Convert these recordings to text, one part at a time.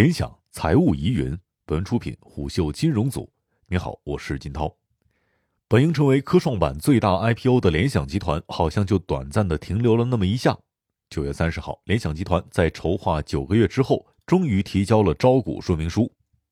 联想财务疑云。本文出品虎嗅金融组。你好，我是金涛。本应成为科创板最大 IPO 的联想集团，好像就短暂的停留了那么一下。九月三十号，联想集团在筹划九个月之后，终于提交了招股说明书。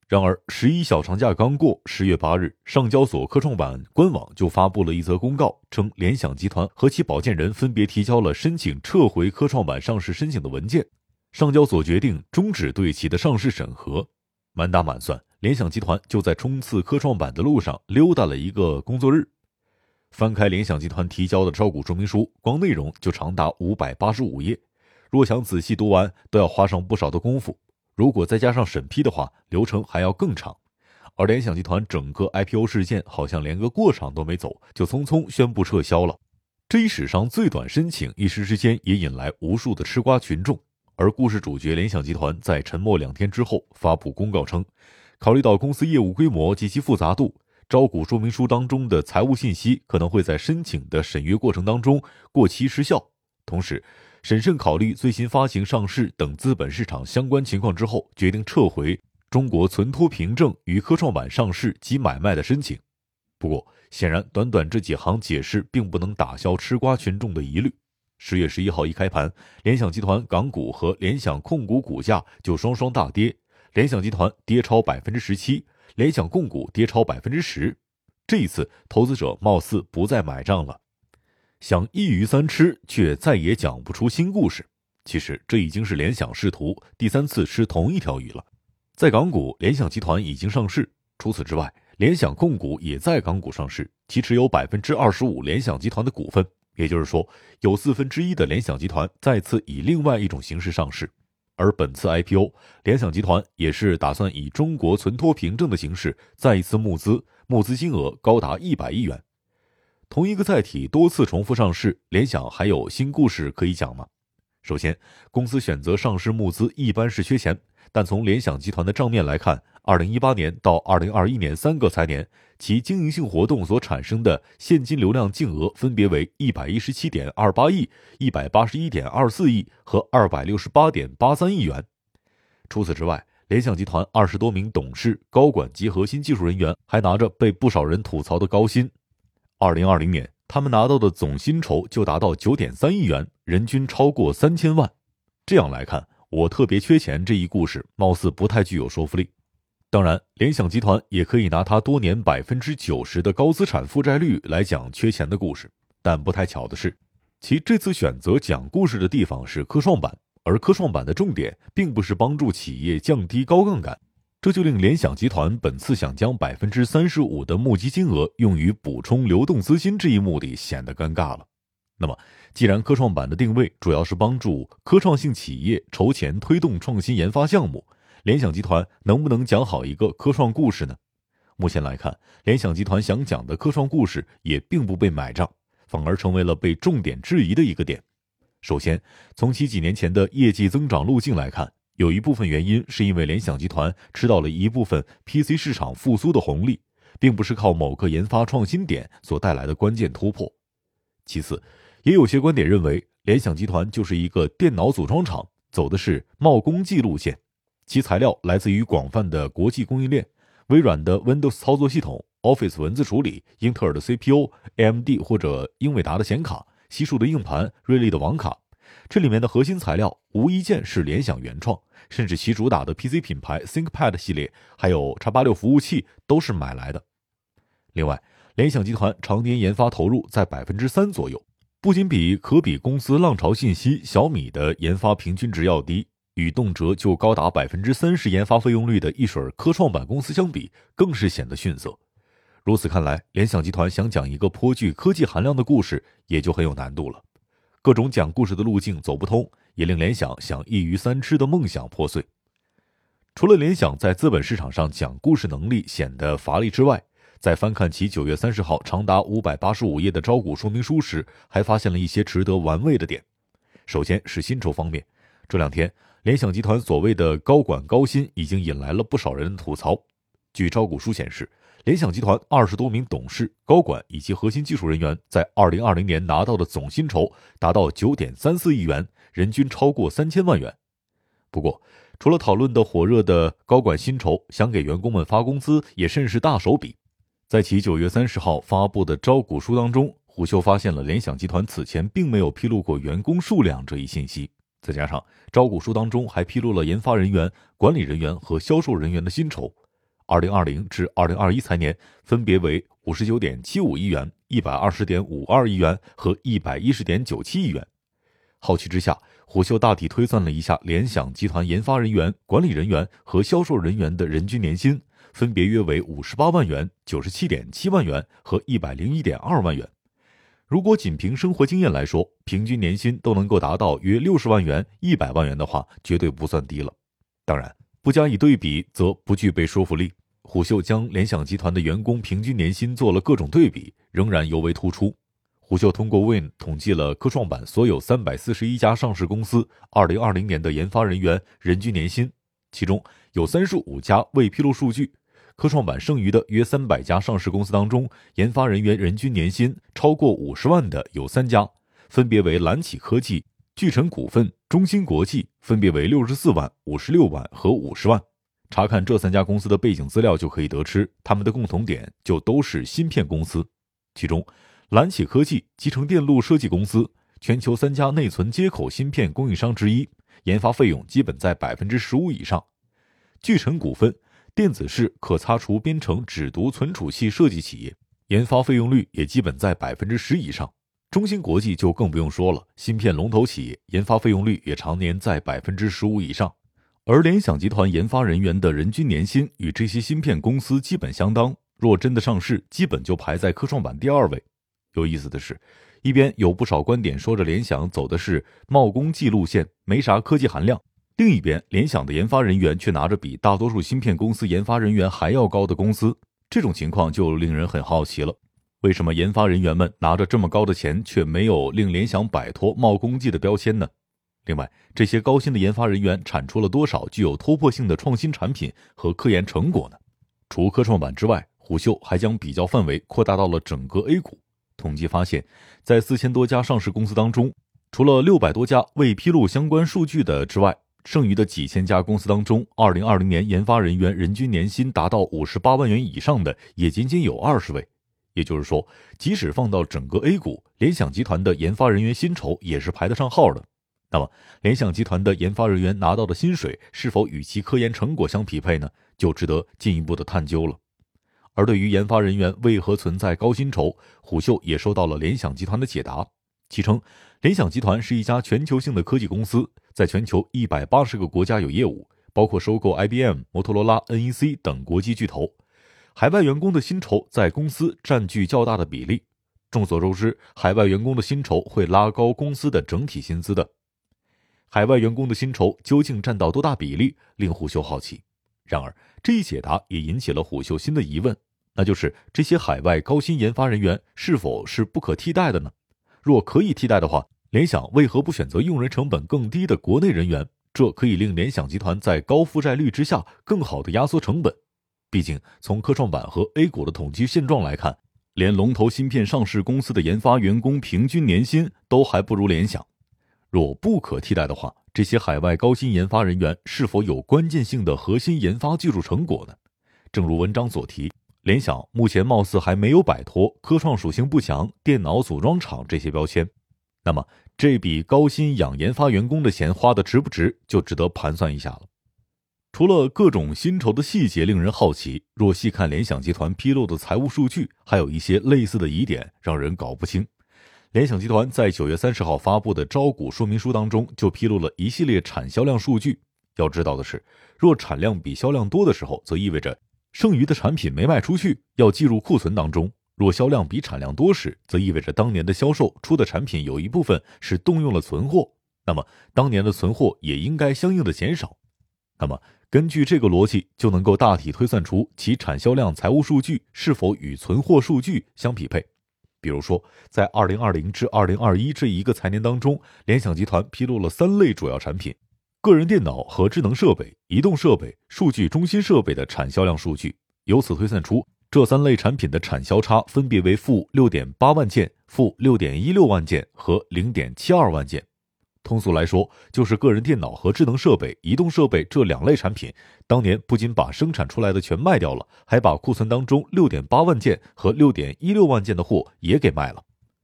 然而，十一小长假刚过，十月八日，上交所科创板官网就发布了一则公告，称联想集团和其保荐人分别提交了申请撤回科创板上市申请的文件。上交所决定终止对其的上市审核。满打满算，联想集团就在冲刺科创板的路上溜达了一个工作日。翻开联想集团提交的招股说明书，光内容就长达五百八十五页。若想仔细读完，都要花上不少的功夫。如果再加上审批的话，流程还要更长。而联想集团整个 IPO 事件好像连个过场都没走，就匆匆宣布撤销了。这一史上最短申请，一时之间也引来无数的吃瓜群众。而故事主角联想集团在沉默两天之后发布公告称，考虑到公司业务规模及其复杂度，招股说明书当中的财务信息可能会在申请的审阅过程当中过期失效。同时，审慎考虑最新发行上市等资本市场相关情况之后，决定撤回中国存托凭证与科创板上市及买卖的申请。不过，显然短短这几行解释并不能打消吃瓜群众的疑虑。十月十一号一开盘，联想集团港股和联想控股股价就双双大跌，联想集团跌超百分之十七，联想控股跌超百分之十。这一次，投资者貌似不再买账了，想一鱼三吃，却再也讲不出新故事。其实，这已经是联想试图第三次吃同一条鱼了。在港股，联想集团已经上市；除此之外，联想控股也在港股上市，其持有百分之二十五联想集团的股份。也就是说，有四分之一的联想集团再次以另外一种形式上市，而本次 IPO，联想集团也是打算以中国存托凭证的形式再一次募资，募资金额高达一百亿元。同一个载体多次重复上市，联想还有新故事可以讲吗？首先，公司选择上市募资一般是缺钱。但从联想集团的账面来看，二零一八年到二零二一年三个财年，其经营性活动所产生的现金流量净额分别为一百一十七点二八亿、一百八十一点二四亿和二百六十八点八三亿元。除此之外，联想集团二十多名董事、高管及核心技术人员还拿着被不少人吐槽的高薪。二零二零年，他们拿到的总薪酬就达到九点三亿元，人均超过三千万。这样来看。我特别缺钱这一故事，貌似不太具有说服力。当然，联想集团也可以拿它多年百分之九十的高资产负债率来讲缺钱的故事。但不太巧的是，其这次选择讲故事的地方是科创板，而科创板的重点并不是帮助企业降低高杠杆，这就令联想集团本次想将百分之三十五的募集金额用于补充流动资金这一目的显得尴尬了。那么，既然科创板的定位主要是帮助科创性企业筹钱推动创新研发项目，联想集团能不能讲好一个科创故事呢？目前来看，联想集团想讲的科创故事也并不被买账，反而成为了被重点质疑的一个点。首先，从其几年前的业绩增长路径来看，有一部分原因是因为联想集团吃到了一部分 PC 市场复苏的红利，并不是靠某个研发创新点所带来的关键突破。其次，也有些观点认为，联想集团就是一个电脑组装厂，走的是冒功绩路线。其材料来自于广泛的国际供应链，微软的 Windows 操作系统、Office 文字处理、英特尔的 CPU、AMD 或者英伟达的显卡、西数的硬盘、瑞丽的网卡。这里面的核心材料无一件是联想原创，甚至其主打的 PC 品牌 ThinkPad 系列，还有 x 八六服务器都是买来的。另外，联想集团常年研发投入在百分之三左右。不仅比可比公司浪潮信息、小米的研发平均值要低，与动辄就高达百分之三十研发费用率的一水科创板公司相比，更是显得逊色。如此看来，联想集团想讲一个颇具科技含量的故事，也就很有难度了。各种讲故事的路径走不通，也令联想想一鱼三吃的梦想破碎。除了联想在资本市场上讲故事能力显得乏力之外，在翻看其九月三十号长达五百八十五页的招股说明书时，还发现了一些值得玩味的点。首先是薪酬方面，这两天联想集团所谓的高管高薪已经引来了不少人吐槽。据招股书显示，联想集团二十多名董事、高管以及核心技术人员在二零二零年拿到的总薪酬达到九点三四亿元，人均超过三千万元。不过，除了讨论的火热的高管薪酬，想给员工们发工资也甚是大手笔。在其九月三十号发布的招股书当中，虎嗅发现了联想集团此前并没有披露过员工数量这一信息。再加上招股书当中还披露了研发人员、管理人员和销售人员的薪酬，二零二零至二零二一财年分别为五十九点七五亿元、一百二十点五二亿元和一百一十点九七亿元。好奇之下。虎嗅大体推算了一下联想集团研发人员、管理人员和销售人员的人均年薪，分别约为五十八万元、九十七点七万元和一百零一点二万元。如果仅凭生活经验来说，平均年薪都能够达到约六十万元、一百万元的话，绝对不算低了。当然，不加以对比则不具备说服力。虎嗅将联想集团的员工平均年薪做了各种对比，仍然尤为突出。虎嗅通过 Win 统计了科创板所有三百四十一家上市公司二零二零年的研发人员人均年薪，其中有三十五家未披露数据。科创板剩余的约三百家上市公司当中，研发人员人均年薪超过五十万的有三家，分别为蓝启科技、聚成股份、中芯国际，分别为六十四万、五十六万和五十万。查看这三家公司的背景资料就可以得知，他们的共同点就都是芯片公司，其中。蓝启科技集成电路设计公司，全球三家内存接口芯片供应商之一，研发费用基本在百分之十五以上。聚成股份，电子式可擦除编程只读存储器设计企业，研发费用率也基本在百分之十以上。中芯国际就更不用说了，芯片龙头企业，研发费用率也常年在百分之十五以上。而联想集团研发人员的人均年薪与这些芯片公司基本相当，若真的上市，基本就排在科创板第二位。有意思的是，一边有不少观点说着联想走的是冒功绩路线，没啥科技含量；另一边，联想的研发人员却拿着比大多数芯片公司研发人员还要高的工资。这种情况就令人很好奇了：为什么研发人员们拿着这么高的钱，却没有令联想摆脱冒功绩的标签呢？另外，这些高薪的研发人员产出了多少具有突破性的创新产品和科研成果呢？除科创板之外，虎嗅还将比较范围扩大到了整个 A 股。统计发现，在四千多家上市公司当中，除了六百多家未披露相关数据的之外，剩余的几千家公司当中，二零二零年研发人员人均年薪达到五十八万元以上的也仅仅有二十位。也就是说，即使放到整个 A 股，联想集团的研发人员薪酬也是排得上号的。那么，联想集团的研发人员拿到的薪水是否与其科研成果相匹配呢？就值得进一步的探究了。而对于研发人员为何存在高薪酬，虎嗅也收到了联想集团的解答。其称，联想集团是一家全球性的科技公司，在全球一百八十个国家有业务，包括收购 IBM、摩托罗拉、NEC 等国际巨头。海外员工的薪酬在公司占据较大的比例。众所周知，海外员工的薪酬会拉高公司的整体薪资的。海外员工的薪酬究竟占到多大比例，令虎嗅好奇。然而，这一解答也引起了虎嗅新的疑问。那就是这些海外高薪研发人员是否是不可替代的呢？若可以替代的话，联想为何不选择用人成本更低的国内人员？这可以令联想集团在高负债率之下更好的压缩成本。毕竟从科创板和 A 股的统计现状来看，连龙头芯片上市公司的研发员工平均年薪都还不如联想。若不可替代的话，这些海外高薪研发人员是否有关键性的核心研发技术成果呢？正如文章所提。联想目前貌似还没有摆脱科创属性不强、电脑组装厂这些标签，那么这笔高薪养研发员工的钱花的值不值，就值得盘算一下了。除了各种薪酬的细节令人好奇，若细看联想集团披露的财务数据，还有一些类似的疑点让人搞不清。联想集团在九月三十号发布的招股说明书当中，就披露了一系列产销量数据。要知道的是，若产量比销量多的时候，则意味着。剩余的产品没卖出去，要计入库存当中。若销量比产量多时，则意味着当年的销售出的产品有一部分是动用了存货，那么当年的存货也应该相应的减少。那么根据这个逻辑，就能够大体推算出其产销量财务数据是否与存货数据相匹配。比如说，在二零二零至二零二一这一个财年当中，联想集团披露了三类主要产品。个人电脑和智能设备、移动设备、数据中心设备的产销量数据，由此推算出这三类产品的产销差分别为负六点八万件、负六点一六万件和零点七二万件。通俗来说，就是个人电脑和智能设备、移动设备这两类产品，当年不仅把生产出来的全卖掉了，还把库存当中六点八万件和六点一六万件的货也给卖了。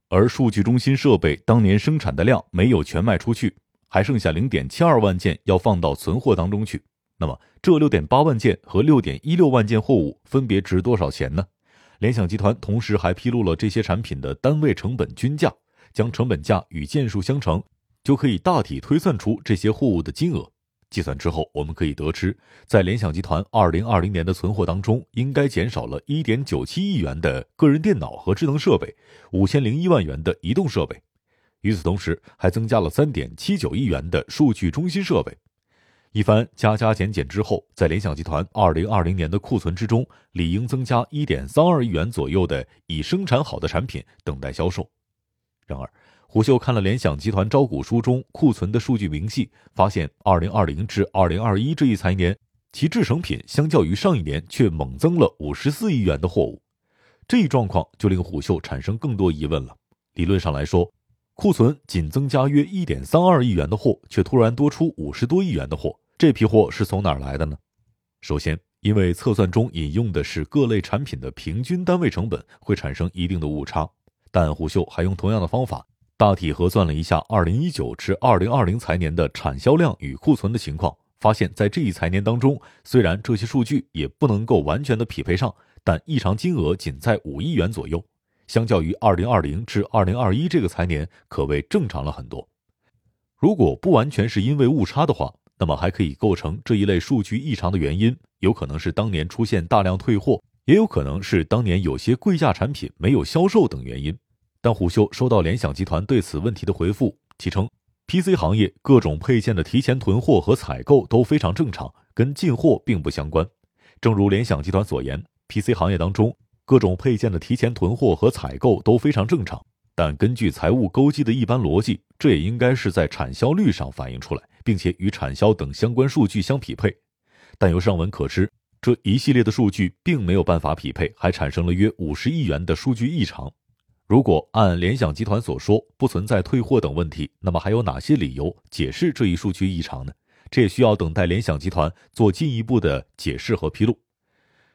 而数据中心设备当年生产的量没有全卖出去，还剩下零点七二万件要放到存货当中去。那么，这六点八万件和六点一六万件货物分别值多少钱呢？联想集团同时还披露了这些产品的单位成本均价，将成本价与件数相乘，就可以大体推算出这些货物的金额。计算之后，我们可以得知，在联想集团二零二零年的存货当中，应该减少了一点九七亿元的个人电脑和智能设备，五千零一万元的移动设备。与此同时，还增加了三点七九亿元的数据中心设备。一番加加减减之后，在联想集团二零二零年的库存之中，理应增加一点三二亿元左右的已生产好的产品等待销售。然而，虎嗅看了联想集团招股书中库存的数据明细，发现二零二零至二零二一这一财年，其制成品相较于上一年却猛增了五十四亿元的货物。这一状况就令虎嗅产生更多疑问了。理论上来说，库存仅增加约一点三二亿元的货，却突然多出五十多亿元的货。这批货是从哪儿来的呢？首先，因为测算中引用的是各类产品的平均单位成本，会产生一定的误差。但胡秀还用同样的方法，大体核算了一下2019至2020财年的产销量与库存的情况，发现，在这一财年当中，虽然这些数据也不能够完全的匹配上，但异常金额仅在五亿元左右，相较于2020至2021这个财年，可谓正常了很多。如果不完全是因为误差的话，那么还可以构成这一类数据异常的原因，有可能是当年出现大量退货，也有可能是当年有些贵价产品没有销售等原因。但虎嗅收到联想集团对此问题的回复，其称，PC 行业各种配件的提前囤货和采购都非常正常，跟进货并不相关。正如联想集团所言，PC 行业当中各种配件的提前囤货和采购都非常正常。但根据财务勾稽的一般逻辑，这也应该是在产销率上反映出来。并且与产销等相关数据相匹配，但由上文可知，这一系列的数据并没有办法匹配，还产生了约五十亿元的数据异常。如果按联想集团所说不存在退货等问题，那么还有哪些理由解释这一数据异常呢？这也需要等待联想集团做进一步的解释和披露。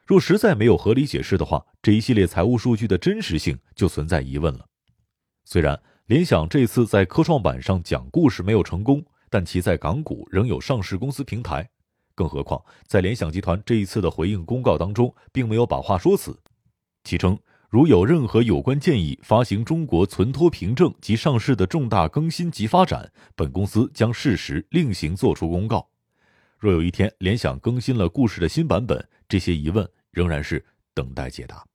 若实在没有合理解释的话，这一系列财务数据的真实性就存在疑问了。虽然联想这次在科创板上讲故事没有成功。但其在港股仍有上市公司平台，更何况在联想集团这一次的回应公告当中，并没有把话说死。其称，如有任何有关建议发行中国存托凭证及上市的重大更新及发展，本公司将适时另行作出公告。若有一天联想更新了故事的新版本，这些疑问仍然是等待解答。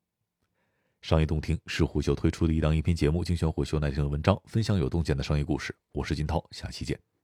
商业洞听是虎嗅推出的一档音频节目，精选虎嗅耐听的文章，分享有洞见的商业故事。我是金涛，下期见。